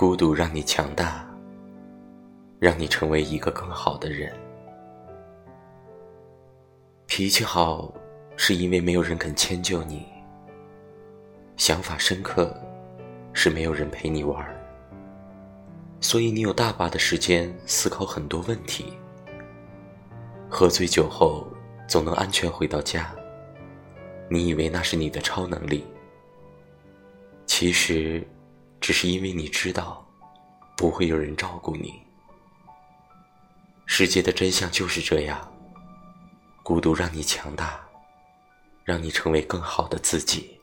孤独让你强大，让你成为一个更好的人。脾气好，是因为没有人肯迁就你；想法深刻，是没有人陪你玩。所以你有大把的时间思考很多问题。喝醉酒后总能安全回到家，你以为那是你的超能力，其实只是因为你知道不会有人照顾你。世界的真相就是这样，孤独让你强大，让你成为更好的自己。